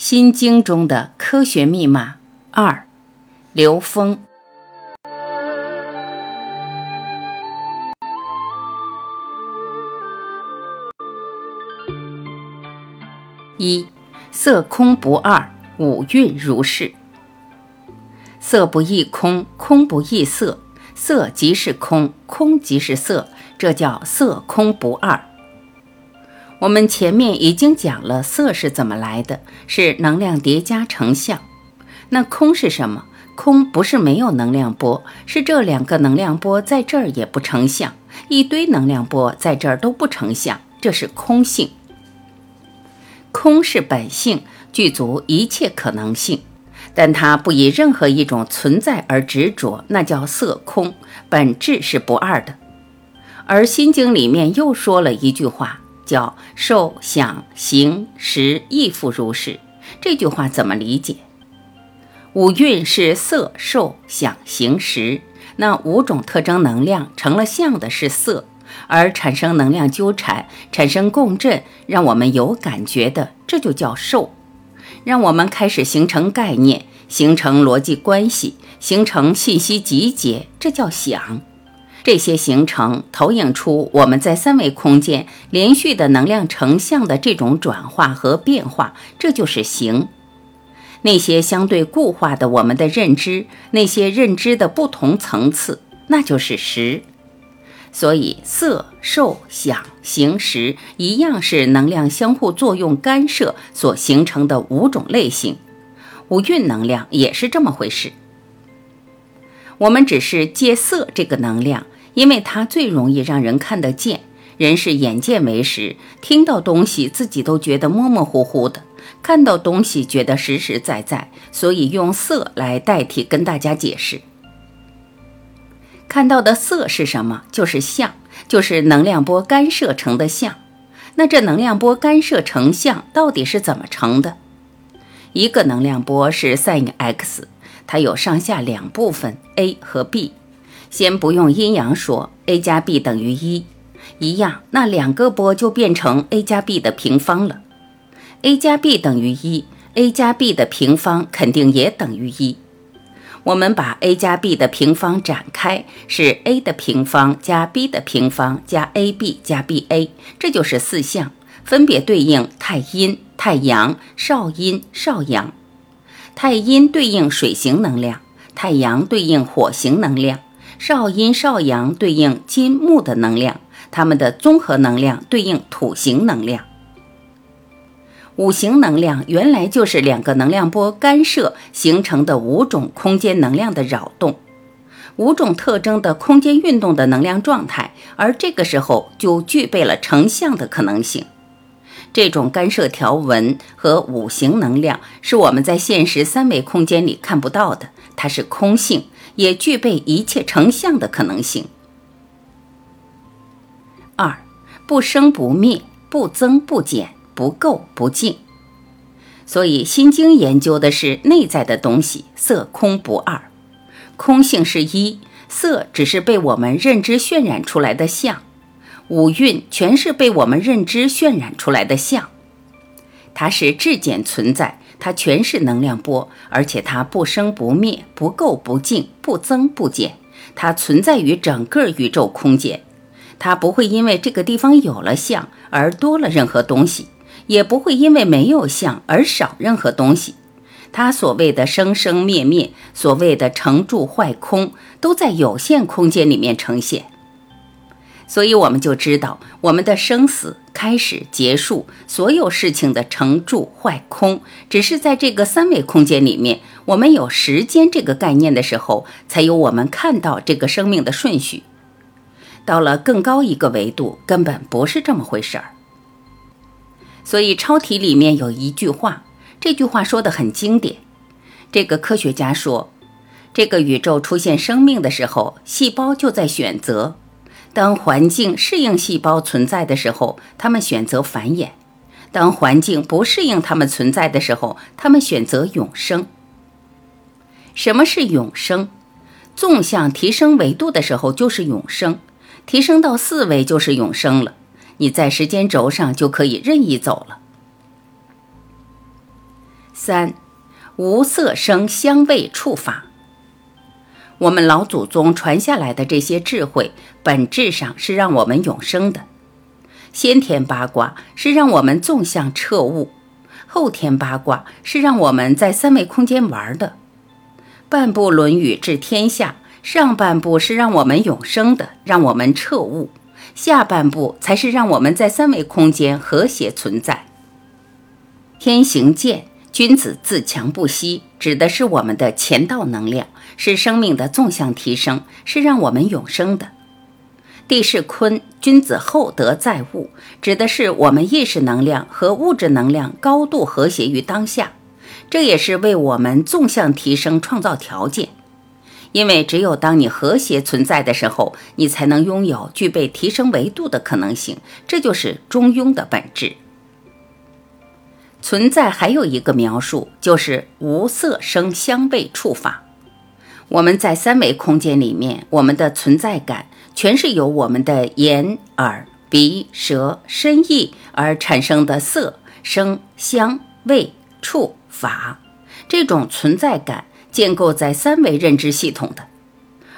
心经中的科学密码二：刘峰。一色空不二，五蕴如是。色不异空，空不异色，色即是空，空即是色，这叫色空不二。我们前面已经讲了色是怎么来的，是能量叠加成像。那空是什么？空不是没有能量波，是这两个能量波在这儿也不成像，一堆能量波在这儿都不成像，这是空性。空是本性，具足一切可能性，但它不以任何一种存在而执着，那叫色空，本质是不二的。而《心经》里面又说了一句话。叫受想行识亦复如是，这句话怎么理解？五蕴是色受想行识，那五种特征能量成了相的是色，而产生能量纠缠，产生共振，让我们有感觉的，这就叫受，让我们开始形成概念，形成逻辑关系，形成信息集结，这叫想。这些形成投影出我们在三维空间连续的能量成像的这种转化和变化，这就是形。那些相对固化的我们的认知，那些认知的不同层次，那就是识。所以色、受、想、行、识一样是能量相互作用干涉所形成的五种类型。五蕴能量也是这么回事。我们只是借色这个能量，因为它最容易让人看得见。人是眼见为实，听到东西自己都觉得模模糊糊的，看到东西觉得实实在在，所以用色来代替跟大家解释。看到的色是什么？就是像，就是能量波干涉成的像。那这能量波干涉成像到底是怎么成的？一个能量波是 sin x。它有上下两部分，A 和 B。先不用阴阳说，A 加 B 等于一，一样，那两个波就变成 A 加 B 的平方了。A 加 B 等于一，A 加 B 的平方肯定也等于一。我们把 A 加 B 的平方展开，是 A 的平方加 B 的平方加 AB 加 BA，这就是四项，分别对应太阴、太阳、少阴、少阳。太阴对应水行能量，太阳对应火行能量，少阴少阳对应金木的能量，它们的综合能量对应土行能量。五行能量原来就是两个能量波干涉形成的五种空间能量的扰动，五种特征的空间运动的能量状态，而这个时候就具备了成像的可能性。这种干涉条纹和五行能量是我们在现实三维空间里看不到的，它是空性，也具备一切成像的可能性。二，不生不灭，不增不减，不垢不净。所以《心经》研究的是内在的东西，色空不二，空性是一，色只是被我们认知渲染出来的像。五蕴全是被我们认知渲染出来的像，它是质简存在，它全是能量波，而且它不生不灭，不垢不净，不增不减，它存在于整个宇宙空间，它不会因为这个地方有了相而多了任何东西，也不会因为没有相而少任何东西。它所谓的生生灭灭，所谓的成住坏空，都在有限空间里面呈现。所以我们就知道，我们的生死、开始、结束，所有事情的成住坏空，只是在这个三维空间里面，我们有时间这个概念的时候，才有我们看到这个生命的顺序。到了更高一个维度，根本不是这么回事儿。所以超体里面有一句话，这句话说的很经典。这个科学家说，这个宇宙出现生命的时候，细胞就在选择。当环境适应细胞存在的时候，它们选择繁衍；当环境不适应它们存在的时候，它们选择永生。什么是永生？纵向提升维度的时候就是永生，提升到四维就是永生了。你在时间轴上就可以任意走了。三，无色声香味触法。我们老祖宗传下来的这些智慧，本质上是让我们永生的。先天八卦是让我们纵向彻悟，后天八卦是让我们在三维空间玩的。半部《论语》治天下，上半部是让我们永生的，让我们彻悟；下半部才是让我们在三维空间和谐存在。天行健，君子自强不息，指的是我们的前道能量。是生命的纵向提升，是让我们永生的。地势坤，君子厚德载物，指的是我们意识能量和物质能量高度和谐于当下，这也是为我们纵向提升创造条件。因为只有当你和谐存在的时候，你才能拥有具备提升维度的可能性。这就是中庸的本质。存在还有一个描述，就是无色声香味触法。我们在三维空间里面，我们的存在感全是由我们的眼、耳、鼻、舌、身、意而产生的色、声、香、味、触、法这种存在感建构在三维认知系统的。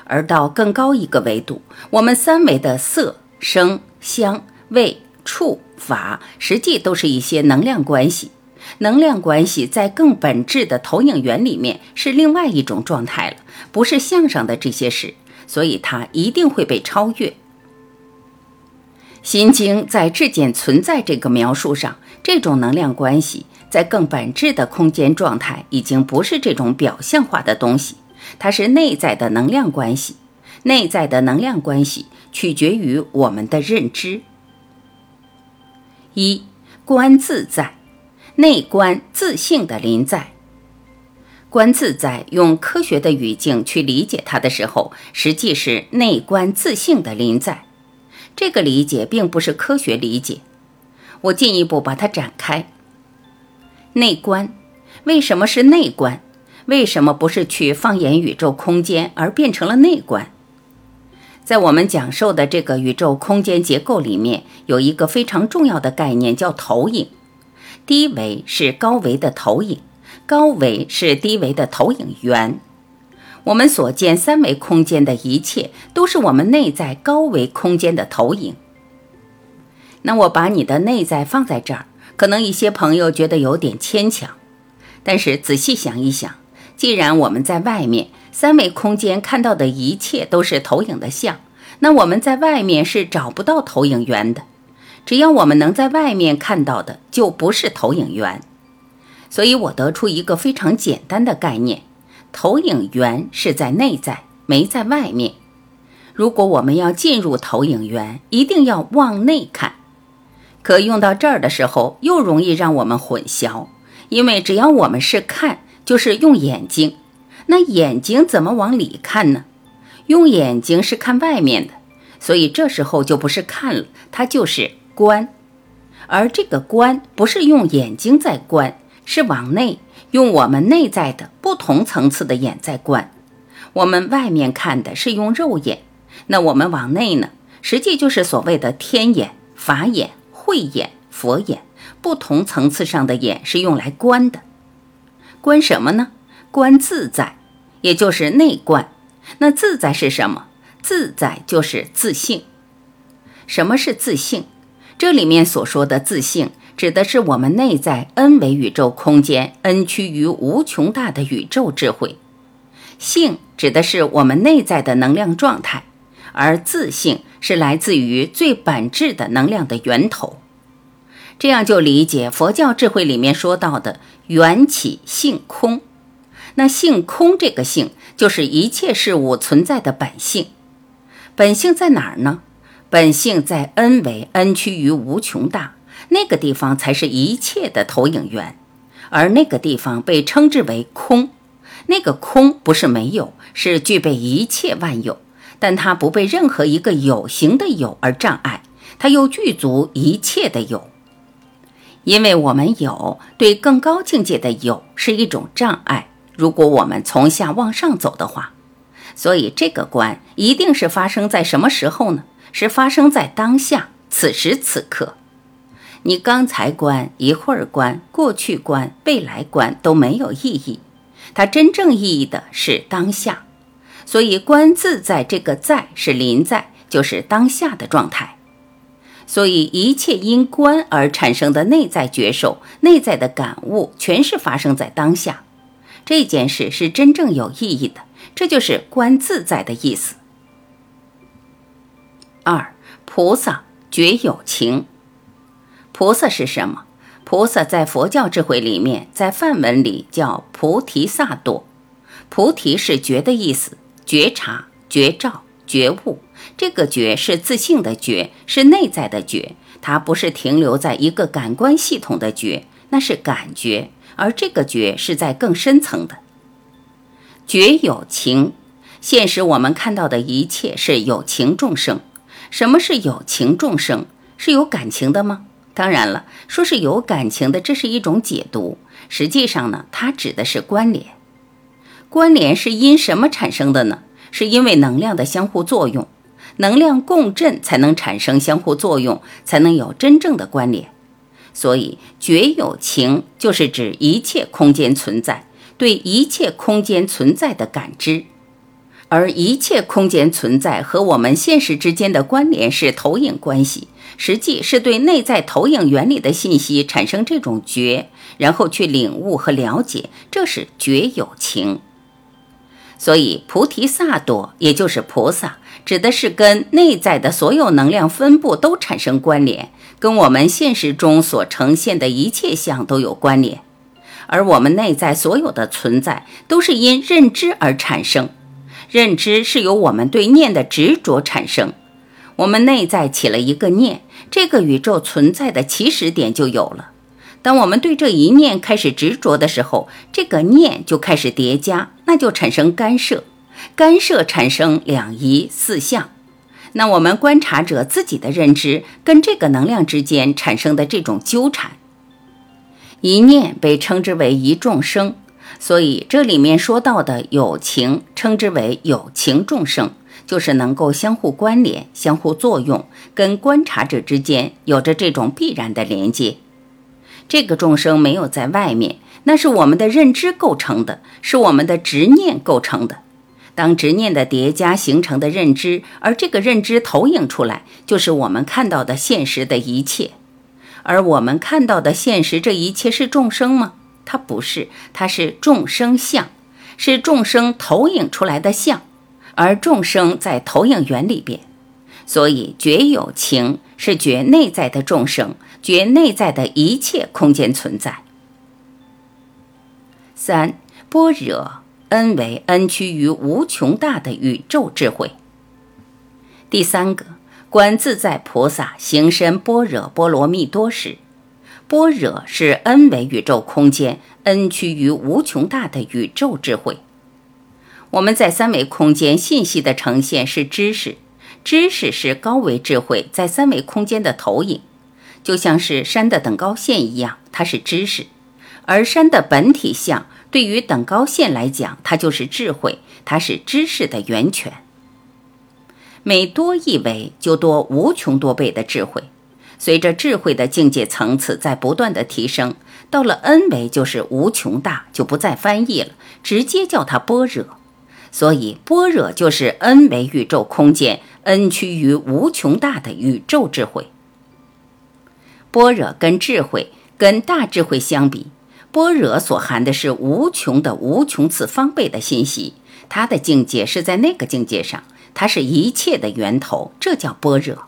而到更高一个维度，我们三维的色、声、香、味、触、法，实际都是一些能量关系。能量关系在更本质的投影源里面是另外一种状态了，不是相上的这些事，所以它一定会被超越。心经在质简存在这个描述上，这种能量关系在更本质的空间状态已经不是这种表象化的东西，它是内在的能量关系。内在的能量关系取决于我们的认知。一观自在。内观自性的临在，观自在，用科学的语境去理解它的时候，实际是内观自性的临在。这个理解并不是科学理解，我进一步把它展开。内观为什么是内观？为什么不是去放眼宇宙空间而变成了内观？在我们讲授的这个宇宙空间结构里面，有一个非常重要的概念叫投影。低维是高维的投影，高维是低维的投影源。我们所见三维空间的一切，都是我们内在高维空间的投影。那我把你的内在放在这儿，可能一些朋友觉得有点牵强。但是仔细想一想，既然我们在外面三维空间看到的一切都是投影的像，那我们在外面是找不到投影源的。只要我们能在外面看到的，就不是投影源。所以我得出一个非常简单的概念：投影源是在内在，没在外面。如果我们要进入投影源，一定要往内看。可用到这儿的时候，又容易让我们混淆，因为只要我们是看，就是用眼睛。那眼睛怎么往里看呢？用眼睛是看外面的，所以这时候就不是看了，它就是。观，而这个观不是用眼睛在观，是往内用我们内在的不同层次的眼在观。我们外面看的是用肉眼，那我们往内呢，实际就是所谓的天眼、法眼、慧眼、佛眼，不同层次上的眼是用来观的。观什么呢？观自在，也就是内观。那自在是什么？自在就是自信。什么是自信？这里面所说的自性，指的是我们内在 n 维宇宙空间 n 趋于无穷大的宇宙智慧。性指的是我们内在的能量状态，而自性是来自于最本质的能量的源头。这样就理解佛教智慧里面说到的缘起性空。那性空这个性，就是一切事物存在的本性。本性在哪儿呢？本性在 n 为 n 趋于无穷大，那个地方才是一切的投影源，而那个地方被称之为空。那个空不是没有，是具备一切万有，但它不被任何一个有形的有而障碍，它又具足一切的有。因为我们有对更高境界的有是一种障碍，如果我们从下往上走的话，所以这个观一定是发生在什么时候呢？是发生在当下，此时此刻。你刚才观、一会儿观、过去观、未来观都没有意义，它真正意义的是当下。所以观自在这个在是临在，就是当下的状态。所以一切因观而产生的内在觉受、内在的感悟，全是发生在当下。这件事是真正有意义的，这就是观自在的意思。二菩萨觉有情。菩萨是什么？菩萨在佛教智慧里面，在梵文里叫菩提萨埵。菩提是觉的意思，觉察、觉照、觉悟。这个觉是自性的觉，是内在的觉，它不是停留在一个感官系统的觉，那是感觉，而这个觉是在更深层的。觉有情，现实我们看到的一切是有情众生。什么是有情众生？是有感情的吗？当然了，说是有感情的，这是一种解读。实际上呢，它指的是关联。关联是因什么产生的呢？是因为能量的相互作用，能量共振才能产生相互作用，才能有真正的关联。所以，觉有情就是指一切空间存在，对一切空间存在的感知。而一切空间存在和我们现实之间的关联是投影关系，实际是对内在投影原理的信息产生这种觉，然后去领悟和了解，这是觉有情。所以菩提萨埵也就是菩萨，指的是跟内在的所有能量分布都产生关联，跟我们现实中所呈现的一切相都有关联。而我们内在所有的存在都是因认知而产生。认知是由我们对念的执着产生，我们内在起了一个念，这个宇宙存在的起始点就有了。当我们对这一念开始执着的时候，这个念就开始叠加，那就产生干涉，干涉产生两仪四象。那我们观察者自己的认知跟这个能量之间产生的这种纠缠，一念被称之为一众生。所以这里面说到的有情，称之为有情众生，就是能够相互关联、相互作用，跟观察者之间有着这种必然的连接。这个众生没有在外面，那是我们的认知构成的，是我们的执念构成的。当执念的叠加形成的认知，而这个认知投影出来，就是我们看到的现实的一切。而我们看到的现实，这一切是众生吗？它不是，它是众生相，是众生投影出来的相，而众生在投影源里边，所以觉有情是觉内在的众生，觉内在的一切空间存在。三般若恩为恩趋于无穷大的宇宙智慧。第三个观自在菩萨行深般若波罗蜜多时。般若是恩为宇宙空间恩趋于无穷大的宇宙智慧。我们在三维空间信息的呈现是知识，知识是高维智慧在三维空间的投影，就像是山的等高线一样，它是知识。而山的本体相对于等高线来讲，它就是智慧，它是知识的源泉。每多一维，就多无穷多倍的智慧。随着智慧的境界层次在不断的提升，到了 n 维就是无穷大，就不再翻译了，直接叫它般若。所以般若就是 n 维宇宙空间，n 趋于无穷大的宇宙智慧。般若跟智慧跟大智慧相比，般若所含的是无穷的无穷次方倍的信息，它的境界是在那个境界上，它是一切的源头，这叫般若。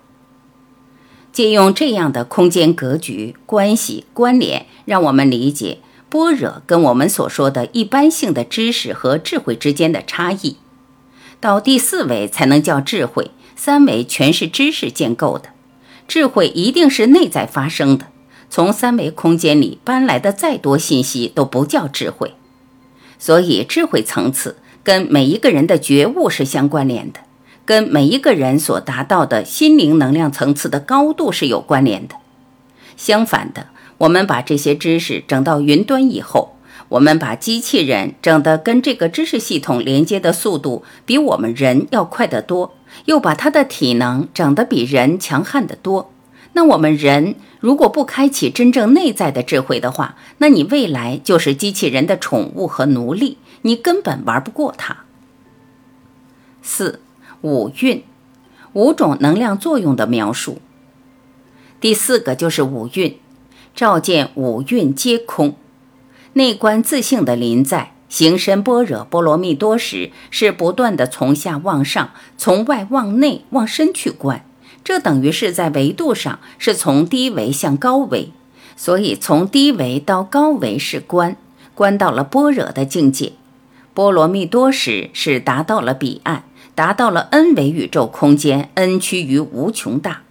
借用这样的空间格局、关系、关联，让我们理解般若跟我们所说的一般性的知识和智慧之间的差异。到第四维才能叫智慧，三维全是知识建构的。智慧一定是内在发生的，从三维空间里搬来的再多信息都不叫智慧。所以，智慧层次跟每一个人的觉悟是相关联的。跟每一个人所达到的心灵能量层次的高度是有关联的。相反的，我们把这些知识整到云端以后，我们把机器人整得跟这个知识系统连接的速度比我们人要快得多，又把它的体能整得比人强悍得多，那我们人如果不开启真正内在的智慧的话，那你未来就是机器人的宠物和奴隶，你根本玩不过它。四五蕴，五种能量作用的描述。第四个就是五蕴，照见五蕴皆空，内观自性的临在。行深般若波罗蜜多时，是不断的从下往上，从外往内往深去观。这等于是在维度上是从低维向高维，所以从低维到高维是观，观到了般若的境界。波罗蜜多时是达到了彼岸，达到了 n 维宇宙空间，n 趋于无穷大。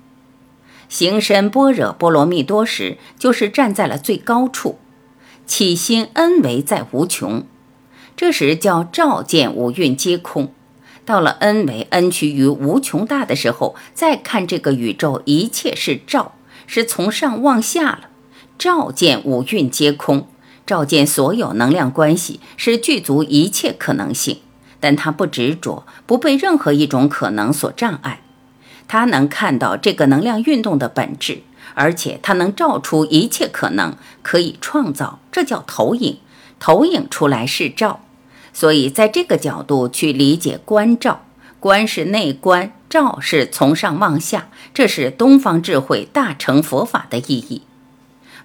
行深般若波罗蜜多时，就是站在了最高处，起心 n 维在无穷。这时叫照见五蕴皆空，到了 n 为 n 趋于无穷大的时候，再看这个宇宙，一切是照，是从上往下了。照见五蕴皆空，照见所有能量关系，是具足一切可能性。但他不执着，不被任何一种可能所障碍。他能看到这个能量运动的本质，而且他能照出一切可能，可以创造，这叫投影。投影出来是照，所以在这个角度去理解观照，观是内观，照是从上往下，这是东方智慧大乘佛法的意义，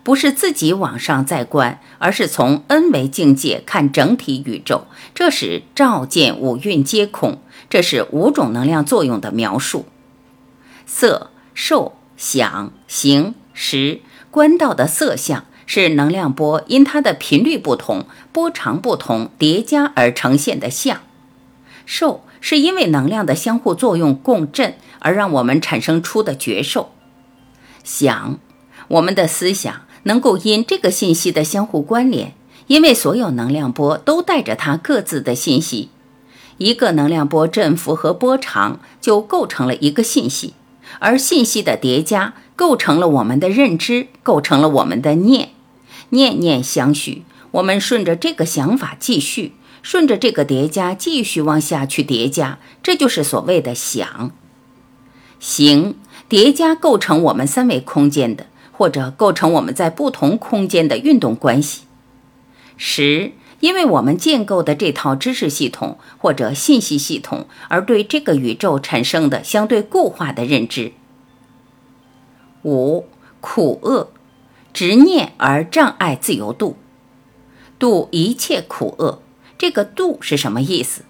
不是自己往上再观，而是从 n 维境界看整体宇宙，这是照见五蕴皆空，这是五种能量作用的描述，色、受、想、行、识，观到的色相。是能量波因它的频率不同、波长不同叠加而呈现的像。受是因为能量的相互作用共振而让我们产生出的觉受。想，我们的思想能够因这个信息的相互关联，因为所有能量波都带着它各自的信息，一个能量波振幅和波长就构成了一个信息，而信息的叠加构成了我们的认知，构成了我们的念。念念相续，我们顺着这个想法继续，顺着这个叠加继续往下去叠加，这就是所谓的想。行叠加构成我们三维空间的，或者构成我们在不同空间的运动关系。识，因为我们建构的这套知识系统或者信息系统，而对这个宇宙产生的相对固化的认知。五苦厄。执念而障碍自由度，度一切苦厄。这个度是什么意思？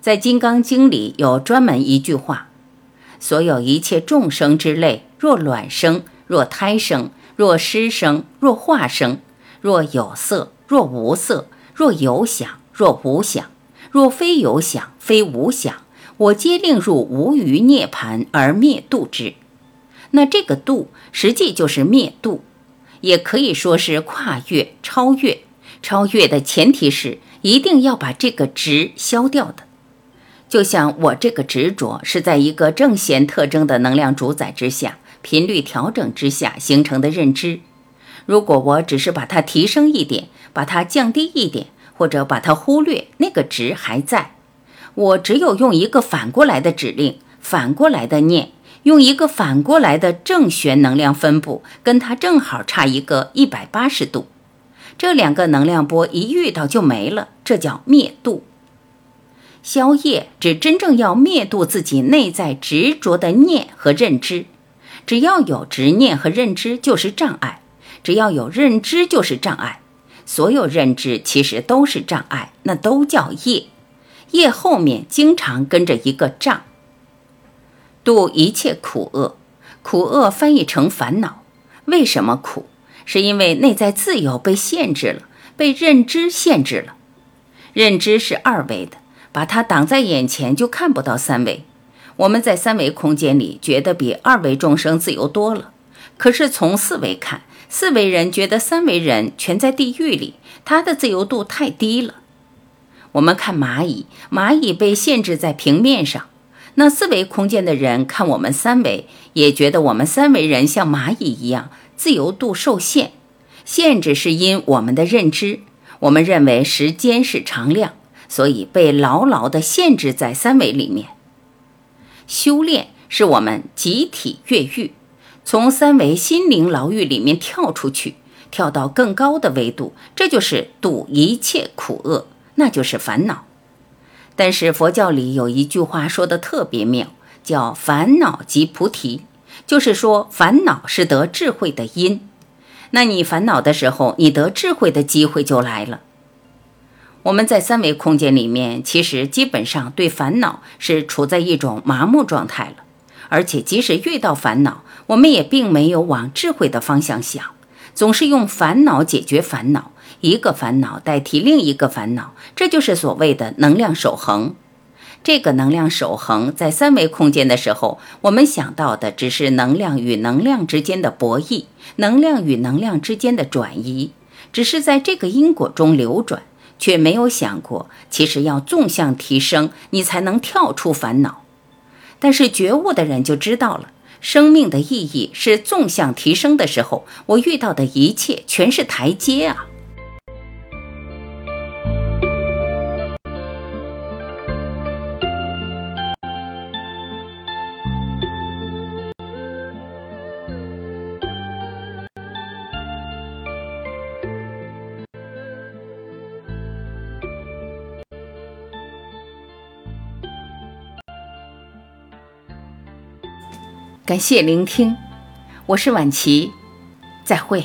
在《金刚经》里有专门一句话：所有一切众生之类，若卵生，若胎生，若湿生，若化生，若有色，若无色，若有想，若无想，若非有想，非无想，我皆令入无余涅盘而灭度之。那这个度实际就是灭度。也可以说是跨越、超越。超越的前提是一定要把这个执消掉的。就像我这个执着是在一个正弦特征的能量主宰之下、频率调整之下形成的认知。如果我只是把它提升一点，把它降低一点，或者把它忽略，那个值还在。我只有用一个反过来的指令，反过来的念。用一个反过来的正弦能量分布，跟它正好差一个一百八十度，这两个能量波一遇到就没了，这叫灭度。消业指真正要灭度自己内在执着的念和认知，只要有执念和认知就是障碍，只要有认知就是障碍，所有认知其实都是障碍，那都叫业，业后面经常跟着一个障。度一切苦厄，苦厄翻译成烦恼。为什么苦？是因为内在自由被限制了，被认知限制了。认知是二维的，把它挡在眼前，就看不到三维。我们在三维空间里觉得比二维众生自由多了，可是从四维看，四维人觉得三维人全在地狱里，他的自由度太低了。我们看蚂蚁，蚂蚁被限制在平面上。那四维空间的人看我们三维，也觉得我们三维人像蚂蚁一样，自由度受限。限制是因我们的认知，我们认为时间是常量，所以被牢牢地限制在三维里面。修炼是我们集体越狱，从三维心灵牢狱里面跳出去，跳到更高的维度，这就是度一切苦厄，那就是烦恼。但是佛教里有一句话说的特别妙，叫“烦恼即菩提”，就是说烦恼是得智慧的因。那你烦恼的时候，你得智慧的机会就来了。我们在三维空间里面，其实基本上对烦恼是处在一种麻木状态了，而且即使遇到烦恼，我们也并没有往智慧的方向想，总是用烦恼解决烦恼。一个烦恼代替另一个烦恼，这就是所谓的能量守恒。这个能量守恒在三维空间的时候，我们想到的只是能量与能量之间的博弈，能量与能量之间的转移，只是在这个因果中流转，却没有想过，其实要纵向提升，你才能跳出烦恼。但是觉悟的人就知道了，生命的意义是纵向提升的时候，我遇到的一切全是台阶啊。感谢聆听，我是婉琪，再会。